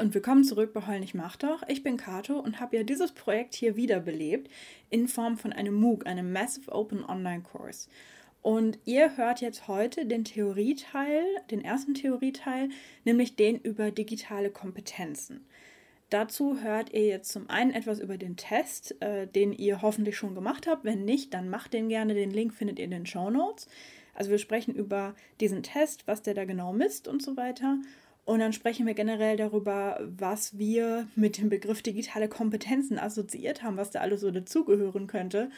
Und willkommen zurück bei Heul nicht mach doch. Ich bin Kato und habe ja dieses Projekt hier wiederbelebt in Form von einem MOOC, einem Massive Open Online Course. Und ihr hört jetzt heute den Theorieteil, den ersten Theorieteil, nämlich den über digitale Kompetenzen. Dazu hört ihr jetzt zum einen etwas über den Test, äh, den ihr hoffentlich schon gemacht habt. Wenn nicht, dann macht den gerne. Den Link findet ihr in den Show Notes. Also wir sprechen über diesen Test, was der da genau misst und so weiter. Und dann sprechen wir generell darüber, was wir mit dem Begriff digitale Kompetenzen assoziiert haben, was da alles so dazugehören könnte.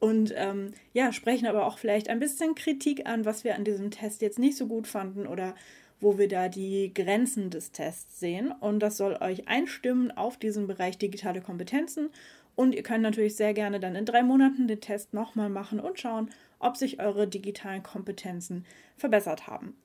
Und ähm, ja, sprechen aber auch vielleicht ein bisschen Kritik an, was wir an diesem Test jetzt nicht so gut fanden oder wo wir da die Grenzen des Tests sehen. Und das soll euch einstimmen auf diesen Bereich digitale Kompetenzen. Und ihr könnt natürlich sehr gerne dann in drei Monaten den Test nochmal machen und schauen, ob sich eure digitalen Kompetenzen verbessert haben.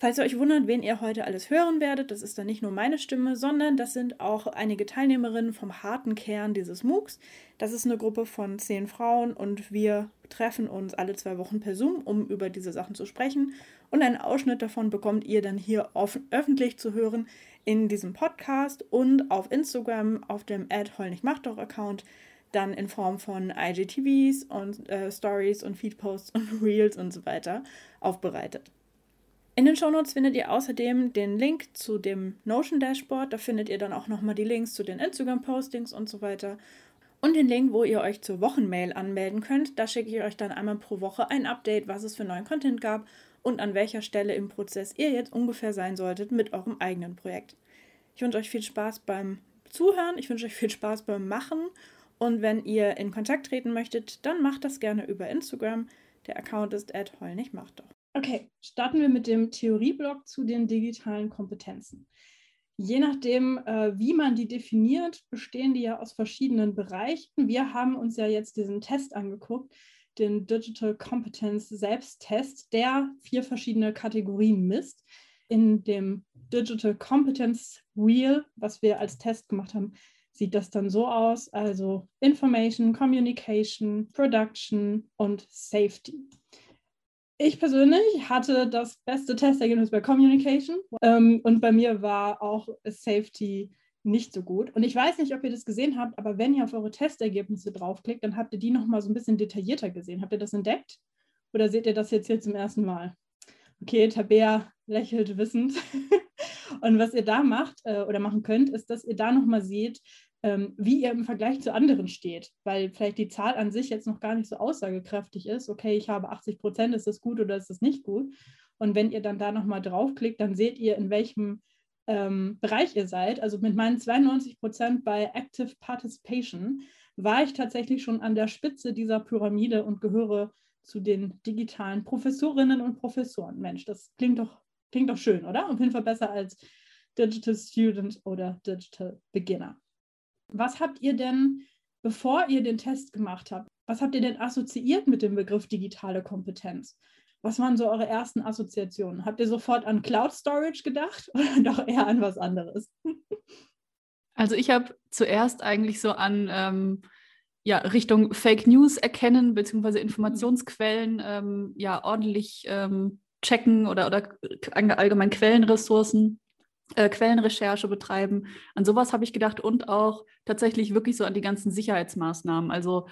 Falls ihr euch wundert, wen ihr heute alles hören werdet, das ist dann nicht nur meine Stimme, sondern das sind auch einige Teilnehmerinnen vom harten Kern dieses MOOCs. Das ist eine Gruppe von zehn Frauen und wir treffen uns alle zwei Wochen per Zoom, um über diese Sachen zu sprechen. Und einen Ausschnitt davon bekommt ihr dann hier öffentlich zu hören in diesem Podcast und auf Instagram auf dem Ad Account dann in Form von IGTVs und äh, Stories und Feedposts und Reels und so weiter aufbereitet. In den Shownotes findet ihr außerdem den Link zu dem Notion Dashboard. Da findet ihr dann auch nochmal die Links zu den Instagram-Postings und so weiter. Und den Link, wo ihr euch zur Wochenmail anmelden könnt. Da schicke ich euch dann einmal pro Woche ein Update, was es für neuen Content gab und an welcher Stelle im Prozess ihr jetzt ungefähr sein solltet mit eurem eigenen Projekt. Ich wünsche euch viel Spaß beim Zuhören, ich wünsche euch viel Spaß beim Machen und wenn ihr in Kontakt treten möchtet, dann macht das gerne über Instagram. Der Account ist @heulnichtmachtdoch. Okay, starten wir mit dem Theorieblock zu den digitalen Kompetenzen. Je nachdem, äh, wie man die definiert, bestehen die ja aus verschiedenen Bereichen. Wir haben uns ja jetzt diesen Test angeguckt, den Digital Competence Selbsttest, der vier verschiedene Kategorien misst. In dem Digital Competence Wheel, was wir als Test gemacht haben, sieht das dann so aus, also Information, Communication, Production und Safety. Ich persönlich hatte das beste Testergebnis bei Communication ähm, und bei mir war auch Safety nicht so gut. Und ich weiß nicht, ob ihr das gesehen habt, aber wenn ihr auf eure Testergebnisse draufklickt, dann habt ihr die nochmal so ein bisschen detaillierter gesehen. Habt ihr das entdeckt? Oder seht ihr das jetzt hier zum ersten Mal? Okay, Tabea lächelt wissend. und was ihr da macht äh, oder machen könnt, ist, dass ihr da nochmal seht, ähm, wie ihr im Vergleich zu anderen steht, weil vielleicht die Zahl an sich jetzt noch gar nicht so aussagekräftig ist. Okay, ich habe 80 Prozent, ist das gut oder ist das nicht gut? Und wenn ihr dann da nochmal draufklickt, dann seht ihr, in welchem ähm, Bereich ihr seid. Also mit meinen 92 Prozent bei Active Participation war ich tatsächlich schon an der Spitze dieser Pyramide und gehöre zu den digitalen Professorinnen und Professoren. Mensch, das klingt doch, klingt doch schön, oder? Auf jeden Fall besser als Digital Student oder Digital Beginner. Was habt ihr denn, bevor ihr den Test gemacht habt, was habt ihr denn assoziiert mit dem Begriff digitale Kompetenz? Was waren so eure ersten Assoziationen? Habt ihr sofort an Cloud Storage gedacht oder doch eher an was anderes? Also ich habe zuerst eigentlich so an ähm, ja, Richtung Fake News erkennen, beziehungsweise Informationsquellen ähm, ja ordentlich ähm, checken oder, oder allgemein Quellenressourcen äh, Quellenrecherche betreiben. An sowas habe ich gedacht und auch tatsächlich wirklich so an die ganzen Sicherheitsmaßnahmen. Also,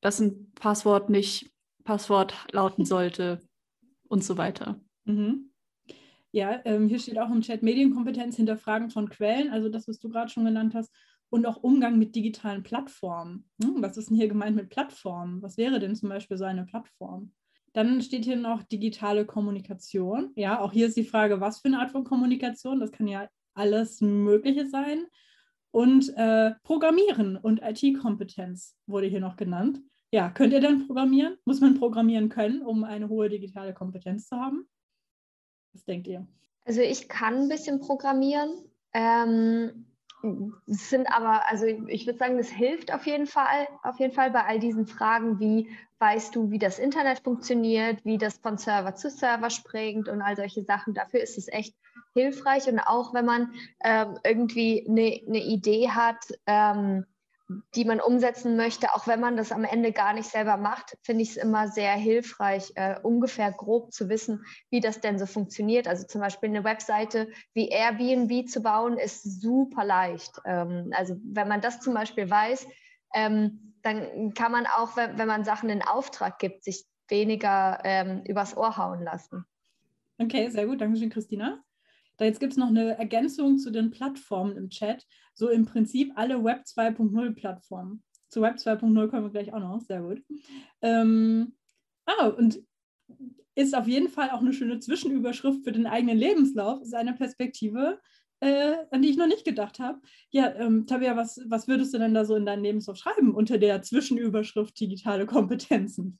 dass ein Passwort nicht Passwort lauten sollte und so weiter. Mhm. Ja, ähm, hier steht auch im Chat Medienkompetenz, Hinterfragen von Quellen, also das, was du gerade schon genannt hast, und auch Umgang mit digitalen Plattformen. Hm, was ist denn hier gemeint mit Plattformen? Was wäre denn zum Beispiel so eine Plattform? Dann steht hier noch digitale Kommunikation. Ja, auch hier ist die Frage, was für eine Art von Kommunikation? Das kann ja alles Mögliche sein. Und äh, Programmieren und IT-Kompetenz wurde hier noch genannt. Ja, könnt ihr denn programmieren? Muss man programmieren können, um eine hohe digitale Kompetenz zu haben? Was denkt ihr? Also ich kann ein bisschen programmieren. Ähm, sind aber, also ich würde sagen, das hilft auf jeden Fall, auf jeden Fall bei all diesen Fragen, wie weißt du, wie das Internet funktioniert, wie das von Server zu Server springt und all solche Sachen. Dafür ist es echt hilfreich und auch wenn man ähm, irgendwie eine, eine Idee hat, ähm, die man umsetzen möchte, auch wenn man das am Ende gar nicht selber macht, finde ich es immer sehr hilfreich, äh, ungefähr grob zu wissen, wie das denn so funktioniert. Also zum Beispiel eine Webseite wie Airbnb zu bauen, ist super leicht. Ähm, also wenn man das zum Beispiel weiß, ähm, dann kann man auch, wenn, wenn, man Sachen in Auftrag gibt, sich weniger ähm, übers Ohr hauen lassen. Okay, sehr gut. Dankeschön, Christina. Da jetzt gibt es noch eine Ergänzung zu den Plattformen im Chat. So im Prinzip alle Web 2.0 Plattformen. Zu Web 2.0 kommen wir gleich auch noch. Sehr gut. Ähm, ah, und ist auf jeden Fall auch eine schöne Zwischenüberschrift für den eigenen Lebenslauf, ist eine Perspektive, äh, an die ich noch nicht gedacht habe. Ja, ähm, Tabea, was, was würdest du denn da so in deinen Lebenslauf schreiben unter der Zwischenüberschrift digitale Kompetenzen?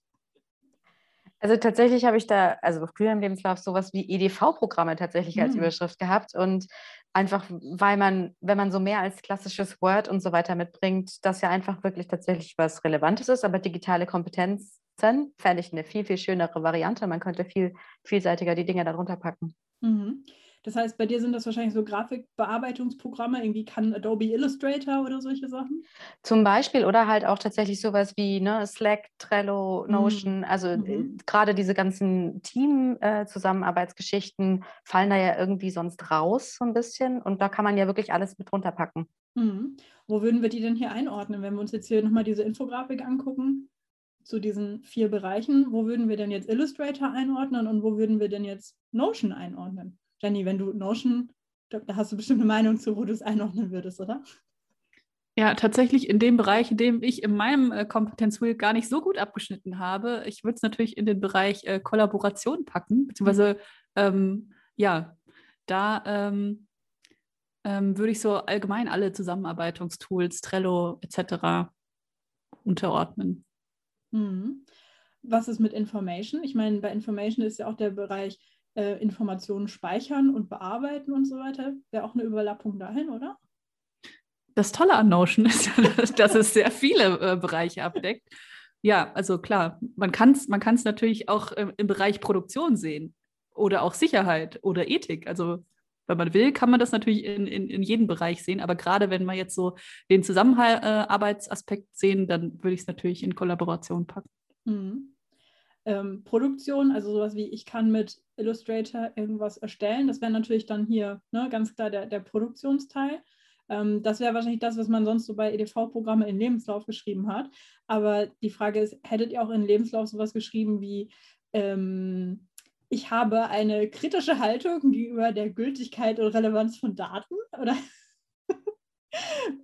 Also tatsächlich habe ich da, also früher im Lebenslauf sowas wie EDV-Programme tatsächlich als mhm. Überschrift gehabt und einfach, weil man, wenn man so mehr als klassisches Word und so weiter mitbringt, das ja einfach wirklich tatsächlich was Relevantes ist, aber digitale Kompetenzen fände ich eine viel, viel schönere Variante. Man könnte viel vielseitiger die Dinge darunter packen. Mhm. Das heißt, bei dir sind das wahrscheinlich so Grafikbearbeitungsprogramme, irgendwie kann Adobe Illustrator oder solche Sachen? Zum Beispiel oder halt auch tatsächlich sowas wie ne, Slack, Trello, mhm. Notion. Also, äh, mhm. Also mhm. gerade diese ganzen Team-Zusammenarbeitsgeschichten äh, fallen da ja irgendwie sonst raus so ein bisschen und da kann man ja wirklich alles mit runterpacken. Mhm. Wo würden wir die denn hier einordnen, wenn wir uns jetzt hier nochmal diese Infografik angucken? zu diesen vier Bereichen, wo würden wir denn jetzt Illustrator einordnen und wo würden wir denn jetzt Notion einordnen? Jenny, wenn du Notion, da hast du bestimmt eine Meinung zu, wo du es einordnen würdest, oder? Ja, tatsächlich in dem Bereich, in dem ich in meinem äh, Kompetenzwheel gar nicht so gut abgeschnitten habe. Ich würde es natürlich in den Bereich äh, Kollaboration packen, beziehungsweise ähm, ja, da ähm, ähm, würde ich so allgemein alle Zusammenarbeitungstools, Trello etc. unterordnen. Mhm. Was ist mit Information? Ich meine, bei Information ist ja auch der Bereich äh, Informationen speichern und bearbeiten und so weiter. Wäre auch eine Überlappung dahin, oder? Das Tolle an Notion ist ja, dass es sehr viele äh, Bereiche abdeckt. Ja, also klar, man kann es man natürlich auch äh, im Bereich Produktion sehen oder auch Sicherheit oder Ethik. Also wenn man will, kann man das natürlich in, in, in jedem Bereich sehen. Aber gerade wenn wir jetzt so den Zusammenarbeitsaspekt sehen, dann würde ich es natürlich in Kollaboration packen. Mhm ähm, Produktion, also sowas wie ich kann mit Illustrator irgendwas erstellen. Das wäre natürlich dann hier ne, ganz klar der, der Produktionsteil. Ähm, das wäre wahrscheinlich das, was man sonst so bei EDV-Programmen in Lebenslauf geschrieben hat. Aber die Frage ist, hättet ihr auch in Lebenslauf sowas geschrieben wie, ähm, ich habe eine kritische Haltung gegenüber der Gültigkeit und Relevanz von Daten? Oder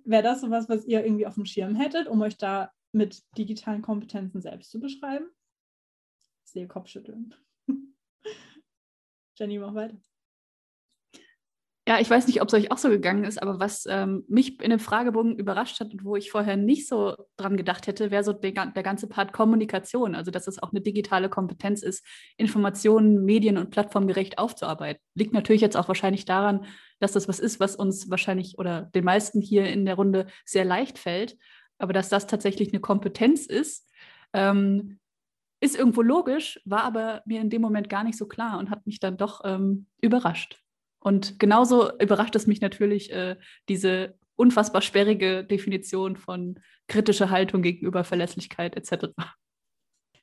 wäre das sowas, was ihr irgendwie auf dem Schirm hättet, um euch da mit digitalen Kompetenzen selbst zu beschreiben? Sehe Kopfschütteln. Jenny, mach weiter. Ja, ich weiß nicht, ob es euch auch so gegangen ist, aber was ähm, mich in dem Fragebogen überrascht hat und wo ich vorher nicht so dran gedacht hätte, wäre so der, der, ganze Part Kommunikation. Also, dass es auch eine digitale Kompetenz ist, Informationen, Medien und plattformgerecht aufzuarbeiten. Liegt natürlich jetzt auch wahrscheinlich daran, dass das was ist, was uns wahrscheinlich oder den meisten hier in der Runde sehr leicht fällt. Aber dass das tatsächlich eine Kompetenz ist, ähm, ist irgendwo logisch, war aber mir in dem Moment gar nicht so klar und hat mich dann doch ähm, überrascht. Und genauso überrascht es mich natürlich äh, diese unfassbar sperrige Definition von kritischer Haltung gegenüber Verlässlichkeit etc.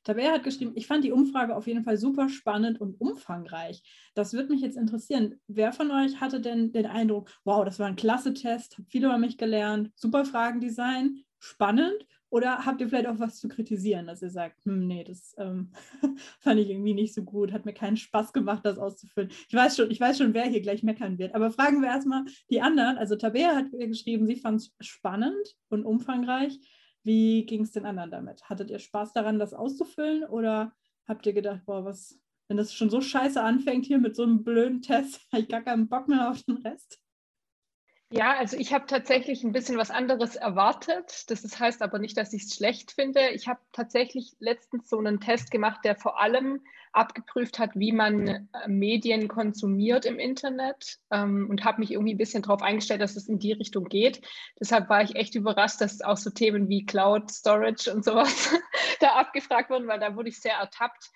Tabea hat geschrieben, ich fand die Umfrage auf jeden Fall super spannend und umfangreich. Das würde mich jetzt interessieren. Wer von euch hatte denn den Eindruck, wow, das war ein klasse Test, habe viel über mich gelernt, super Fragendesign, spannend? Oder habt ihr vielleicht auch was zu kritisieren, dass ihr sagt, hm, nee, das ähm, fand ich irgendwie nicht so gut, hat mir keinen Spaß gemacht, das auszufüllen. Ich weiß schon, ich weiß schon, wer hier gleich meckern wird. Aber fragen wir erstmal die anderen. Also Tabea hat geschrieben, sie fand es spannend und umfangreich. Wie ging es den anderen damit? Hattet ihr Spaß daran, das auszufüllen? Oder habt ihr gedacht, boah, was, wenn das schon so scheiße anfängt hier mit so einem blöden Test, habe ich gar keinen Bock mehr auf den Rest? Ja, also ich habe tatsächlich ein bisschen was anderes erwartet. Das heißt aber nicht, dass ich es schlecht finde. Ich habe tatsächlich letztens so einen Test gemacht, der vor allem abgeprüft hat, wie man äh, Medien konsumiert im Internet ähm, und habe mich irgendwie ein bisschen darauf eingestellt, dass es in die Richtung geht. Deshalb war ich echt überrascht, dass auch so Themen wie Cloud Storage und sowas da abgefragt wurden, weil da wurde ich sehr ertappt.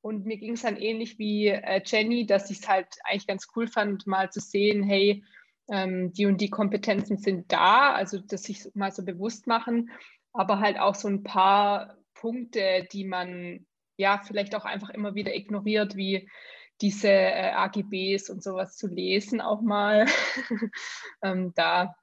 Und mir ging es dann ähnlich wie äh, Jenny, dass ich es halt eigentlich ganz cool fand, mal zu sehen, hey, ähm, die und die Kompetenzen sind da, also das sich mal so bewusst machen, aber halt auch so ein paar Punkte, die man ja vielleicht auch einfach immer wieder ignoriert, wie diese äh, AGBs und sowas zu lesen auch mal. ähm, da,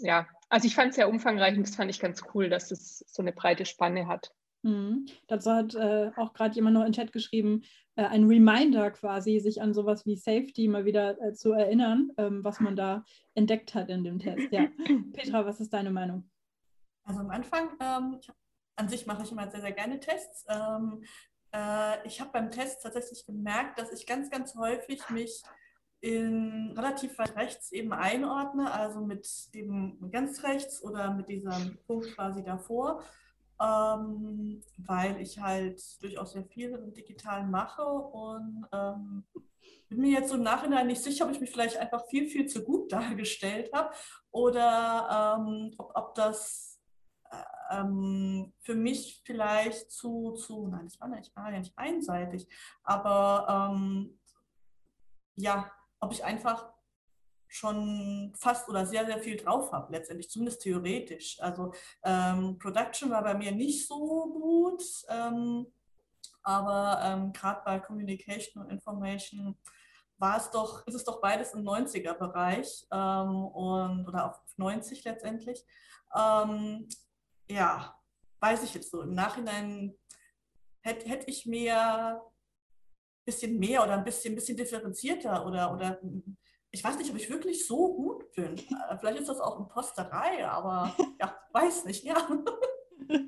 ja, also ich fand es sehr umfangreich und das fand ich ganz cool, dass es so eine breite Spanne hat. Mhm. Dazu hat äh, auch gerade jemand noch in den Chat geschrieben, äh, ein Reminder quasi, sich an sowas wie Safety mal wieder äh, zu erinnern, ähm, was man da entdeckt hat in dem Test. Ja. Petra, was ist deine Meinung? Also am Anfang, ähm, an sich mache ich immer sehr, sehr gerne Tests. Ähm, äh, ich habe beim Test tatsächlich gemerkt, dass ich ganz, ganz häufig mich in relativ weit rechts eben einordne, also mit eben ganz rechts oder mit diesem Punkt quasi davor, ähm, weil ich halt durchaus sehr viel im Digitalen mache und ähm, bin mir jetzt im Nachhinein nicht sicher, ob ich mich vielleicht einfach viel, viel zu gut dargestellt habe oder ähm, ob, ob das ähm, für mich vielleicht zu, zu, nein, das war nicht, war ja nicht einseitig, aber ähm, ja, ob ich einfach schon fast oder sehr, sehr viel drauf habe, letztendlich, zumindest theoretisch. Also ähm, Production war bei mir nicht so gut, ähm, aber ähm, gerade bei Communication und Information war es doch, ist es doch beides im 90er-Bereich ähm, und oder auf 90 letztendlich. Ähm, ja, weiß ich jetzt so. Im Nachhinein hätte, hätte ich mir ein bisschen mehr oder ein bisschen, bisschen differenzierter oder, oder ich weiß nicht, ob ich wirklich so gut bin. Äh, vielleicht ist das auch Imposterei, aber ja, weiß nicht, ja.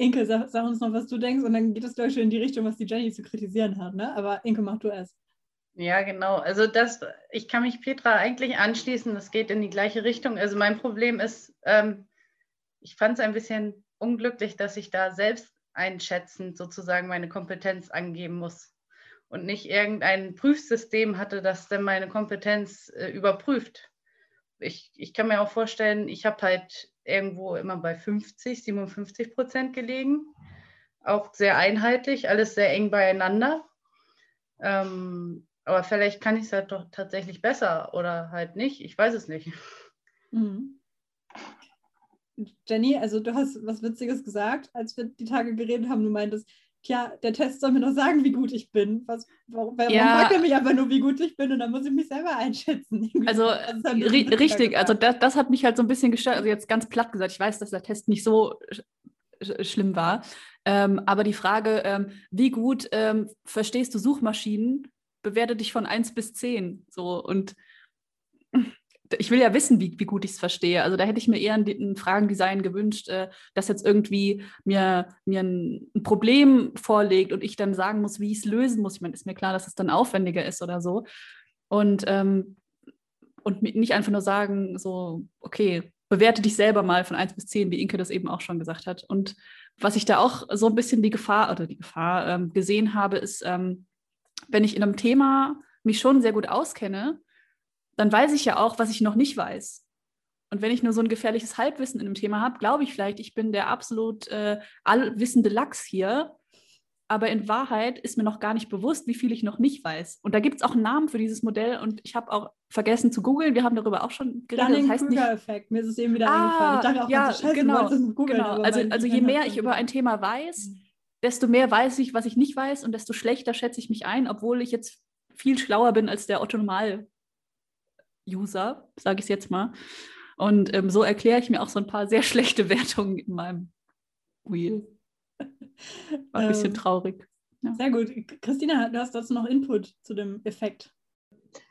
Inke, sag, sag, uns noch, was du denkst und dann geht es, glaube ich, schon in die Richtung, was die Jenny zu kritisieren hat, ne? Aber Inke, mach du erst. Ja, genau. Also das, ich kann mich Petra eigentlich anschließen, das geht in die gleiche Richtung. Also mein Problem ist, ähm, ich fand es ein bisschen unglücklich, dass ich da selbst einschätzend sozusagen meine Kompetenz angeben muss und nicht irgendein Prüfsystem hatte, das dann meine Kompetenz äh, überprüft. Ich, ich kann mir auch vorstellen, ich habe halt irgendwo immer bei 50, 57 Prozent gelegen. Auch sehr einheitlich, alles sehr eng beieinander. Ähm, aber vielleicht kann ich es halt doch tatsächlich besser oder halt nicht. Ich weiß es nicht. Mhm. Jenny, also du hast was Witziges gesagt, als wir die Tage geredet haben. Du meintest, tja, der Test soll mir noch sagen, wie gut ich bin. Was, warum, warum ja. sagt er mich einfach nur, wie gut ich bin und dann muss ich mich selber einschätzen? Also richtig, also das, das hat mich halt so ein bisschen gestört. Also jetzt ganz platt gesagt, ich weiß, dass der Test nicht so sch schlimm war. Ähm, aber die Frage, ähm, wie gut ähm, verstehst du Suchmaschinen, bewerte dich von 1 bis 10. So und ich will ja wissen, wie, wie gut ich es verstehe. Also da hätte ich mir eher ein, ein Fragendesign gewünscht, äh, dass jetzt irgendwie mir, mir ein, ein, Problem vorlegt und ich dann sagen muss, wie ich es lösen muss. Ich meine, ist mir klar, dass es dann aufwendiger ist oder so. Und, ähm, und nicht einfach nur sagen, so, okay, bewerte dich selber mal von 1 bis 10, wie Inke das eben auch schon gesagt hat. Und was ich da auch so ein bisschen die Gefahr oder die Gefahr ähm, gesehen habe, ist, ähm, wenn ich in einem Thema mich schon sehr gut auskenne, dann weiß ich ja auch, was ich noch nicht weiß. Und wenn ich nur so ein gefährliches Halbwissen in einem Thema habe, glaube ich vielleicht, ich bin der absolut äh, allwissende Lachs hier. Aber in Wahrheit ist mir noch gar nicht bewusst, wie viel ich noch nicht weiß. Und da gibt es auch einen Namen für dieses Modell und ich habe auch vergessen zu googeln. Wir haben darüber auch schon geredet. Das heißt nicht Effekt. Mir ist es eben wieder ah, eingefallen. Ich dachte auch, ja, so, genau, genau. Also, also je mehr ich über ein Thema weiß, mhm. desto mehr weiß ich, was ich nicht weiß und desto schlechter schätze ich mich ein, obwohl ich jetzt viel schlauer bin als der Otto Normal User, sage ich es jetzt mal. Und ähm, so erkläre ich mir auch so ein paar sehr schlechte Wertungen in meinem Wheel. War ein bisschen ähm, traurig. Ja. Sehr gut. Christina, du hast dazu noch Input zu dem Effekt.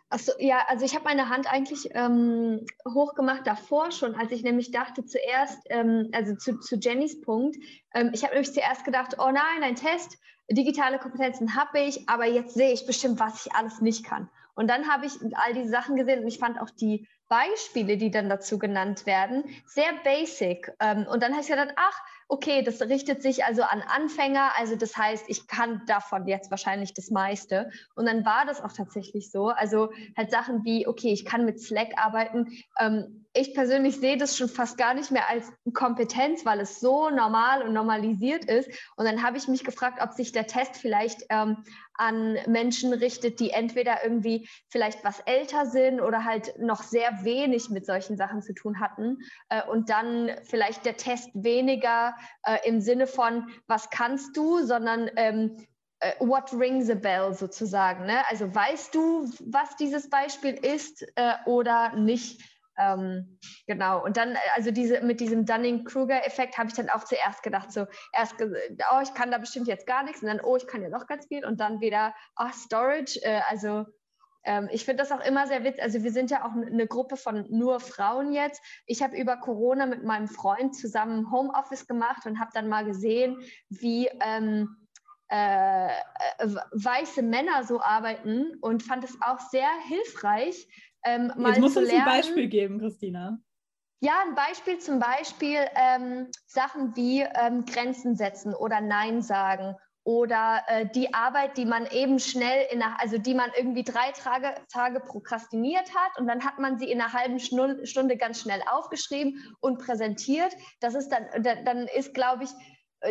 Achso, ja, also ich habe meine Hand eigentlich ähm, hochgemacht davor schon, als ich nämlich dachte zuerst, ähm, also zu, zu, Jennys Punkt, ähm, ich habe nämlich zuerst gedacht, oh nein, ein Test, digitale Kompetenzen habe ich, aber jetzt sehe ich bestimmt, was ich alles nicht kann. Und dann habe ich all diese Sachen gesehen und ich fand auch die Beispiele, die dann dazu genannt werden, sehr basic. Ähm, und dann habe ich gedacht, ach, okay, das richtet sich also an Anfänger, also das heißt, ich kann davon jetzt wahrscheinlich das meiste. Und dann war das auch tatsächlich so. Also halt Sachen wie, okay, ich kann mit Slack arbeiten. Ähm, ich persönlich sehe das schon fast gar nicht mehr als Kompetenz, weil es so normal und normalisiert ist. Und dann habe ich mich gefragt, ob sich der Test vielleicht ähm, an Menschen richtet, die entweder irgendwie vielleicht was älter sind oder halt noch sehr wenig mit solchen Sachen zu tun hatten. Äh, und dann vielleicht der Test weniger äh, im Sinne von, was kannst du, sondern ähm, äh, what rings a bell sozusagen. Ne? Also weißt du, was dieses Beispiel ist äh, oder nicht? Ähm, genau. Und dann, also diese, mit diesem Dunning-Kruger-Effekt habe ich dann auch zuerst gedacht, so erst, oh, ich kann da bestimmt jetzt gar nichts und dann, oh, ich kann ja noch ganz viel und dann wieder, ach, Storage. Äh, also ähm, ich finde das auch immer sehr witzig. Also wir sind ja auch eine Gruppe von nur Frauen jetzt. Ich habe über Corona mit meinem Freund zusammen Homeoffice gemacht und habe dann mal gesehen, wie ähm, äh, äh, weiße Männer so arbeiten und fand es auch sehr hilfreich, ähm, mal Jetzt musst du uns ein Beispiel geben, Christina. Ja, ein Beispiel zum Beispiel ähm, Sachen wie ähm, Grenzen setzen oder Nein sagen oder äh, die Arbeit, die man eben schnell in einer, also die man irgendwie drei Tage, Tage prokrastiniert hat und dann hat man sie in einer halben Stunde ganz schnell aufgeschrieben und präsentiert. Das ist dann, dann ist, glaube ich,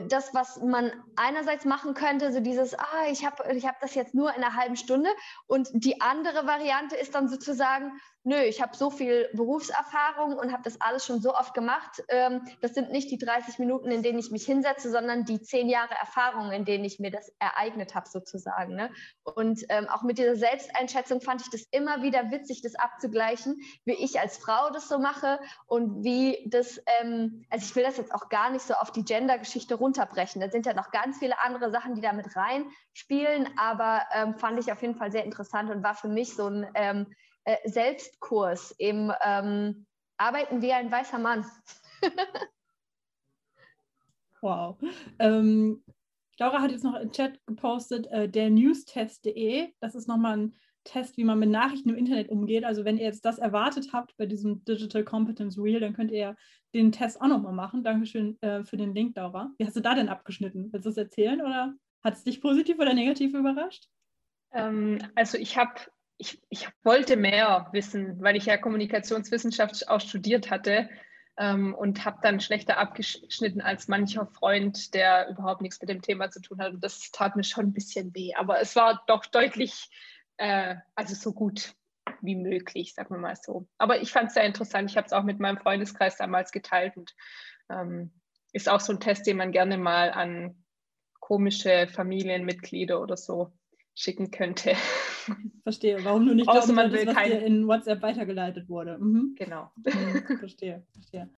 das, was man einerseits machen könnte, so dieses, ah, ich habe ich hab das jetzt nur in einer halben Stunde. Und die andere Variante ist dann sozusagen, nö, ich habe so viel Berufserfahrung und habe das alles schon so oft gemacht. Ähm, das sind nicht die 30 Minuten, in denen ich mich hinsetze, sondern die zehn Jahre Erfahrung, in denen ich mir das ereignet habe, sozusagen. Ne? Und ähm, auch mit dieser Selbsteinschätzung fand ich das immer wieder witzig, das abzugleichen, wie ich als Frau das so mache und wie das, ähm, also ich will das jetzt auch gar nicht so auf die Gender-Geschichte runterbrechen. Da sind ja noch ganz viele andere Sachen, die da mit reinspielen, aber ähm, fand ich auf jeden Fall sehr interessant und war für mich so ein ähm, äh, Selbstkurs im ähm, Arbeiten wie ein weißer Mann. wow. Ähm, Laura hat jetzt noch im Chat gepostet, äh, der newstest.de. Das ist nochmal ein Test, wie man mit Nachrichten im Internet umgeht. Also wenn ihr jetzt das erwartet habt bei diesem Digital Competence Wheel, dann könnt ihr den Test auch nochmal machen. Dankeschön äh, für den Link, Laura. Wie hast du da denn abgeschnitten? Willst du es erzählen oder hat es dich positiv oder negativ überrascht? Ähm, also ich habe ich, ich wollte mehr wissen, weil ich ja Kommunikationswissenschaft auch studiert hatte ähm, und habe dann schlechter abgeschnitten als mancher Freund, der überhaupt nichts mit dem Thema zu tun hat. Und das tat mir schon ein bisschen weh. Aber es war doch deutlich, äh, also so gut wie möglich, sagen wir mal so. Aber ich fand es sehr interessant. Ich habe es auch mit meinem Freundeskreis damals geteilt und ähm, ist auch so ein Test, den man gerne mal an komische Familienmitglieder oder so schicken könnte. Verstehe. Warum du nicht Außer man das, was dir in WhatsApp weitergeleitet wurde. Mhm. Genau. Mhm, verstehe, verstehe.